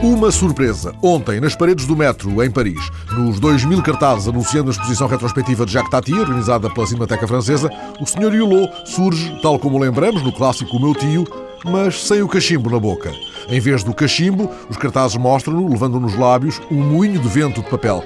Uma surpresa. Ontem, nas paredes do metro, em Paris, nos 2 mil cartazes anunciando a exposição retrospectiva de Jacques Tati, organizada pela Cinemateca Francesa, o Sr. Hulot surge, tal como lembramos, no clássico O Meu Tio, mas sem o cachimbo na boca. Em vez do cachimbo, os cartazes mostram-no, levando nos lábios, um moinho de vento de papel.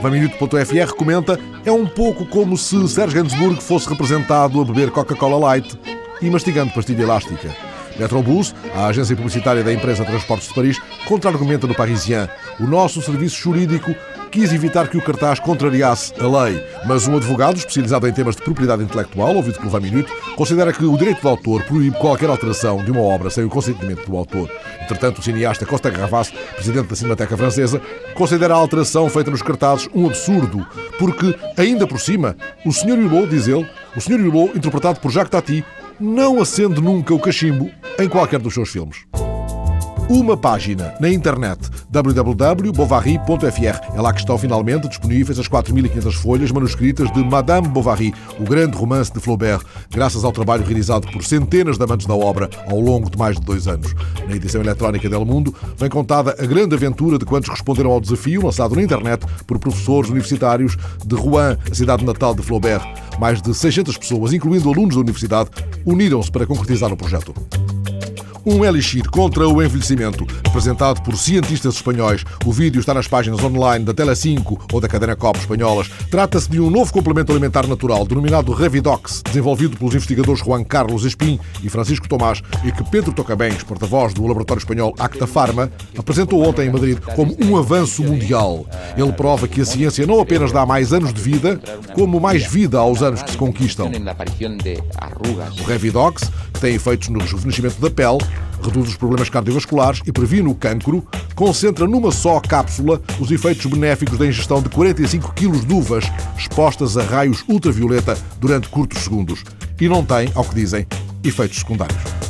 Minuto.fr comenta é um pouco como se Serge Gainsbourg fosse representado a beber Coca-Cola Light e mastigando pastilha elástica. Metrobus, a agência publicitária da empresa Transportes de Paris, contra-argumenta no Parisien. O nosso serviço jurídico quis evitar que o cartaz contrariasse a lei, mas um advogado especializado em temas de propriedade intelectual, ouvido pelo 20 Minuto, considera que o direito do autor proíbe qualquer alteração de uma obra sem o consentimento do autor. Entretanto, o cineasta Costa Gavras, presidente da Cinemateca Francesa, considera a alteração feita nos cartazes um absurdo, porque, ainda por cima, o Sr. Hulot, diz ele, o Sr. Hulot, interpretado por Jacques Tati, não acende nunca o cachimbo em qualquer dos seus filmes. Uma página na internet www.bovary.fr. É lá que estão finalmente disponíveis as 4.500 folhas manuscritas de Madame Bovary, o grande romance de Flaubert, graças ao trabalho realizado por centenas de amantes da obra ao longo de mais de dois anos. Na edição eletrónica del Mundo vem contada a grande aventura de quantos responderam ao desafio lançado na internet por professores universitários de Rouen, a cidade natal de Flaubert. Mais de 600 pessoas, incluindo alunos da universidade, uniram-se para concretizar o projeto. Um elixir contra o envelhecimento, apresentado por cientistas espanhóis. O vídeo está nas páginas online da Tele5 ou da Cadena COP espanholas. Trata-se de um novo complemento alimentar natural, denominado Revidox, desenvolvido pelos investigadores Juan Carlos Espim e Francisco Tomás e que Pedro Tocabens, porta-voz do laboratório espanhol Acta Pharma, apresentou ontem em Madrid como um avanço mundial. Ele prova que a ciência não apenas dá mais anos de vida, como mais vida aos anos que se conquistam. O Revidox, que tem efeitos no rejuvenescimento da pele, reduz os problemas cardiovasculares e previne o cancro, concentra numa só cápsula os efeitos benéficos da ingestão de 45 kg de uvas expostas a raios ultravioleta durante curtos segundos e não tem, ao que dizem, efeitos secundários.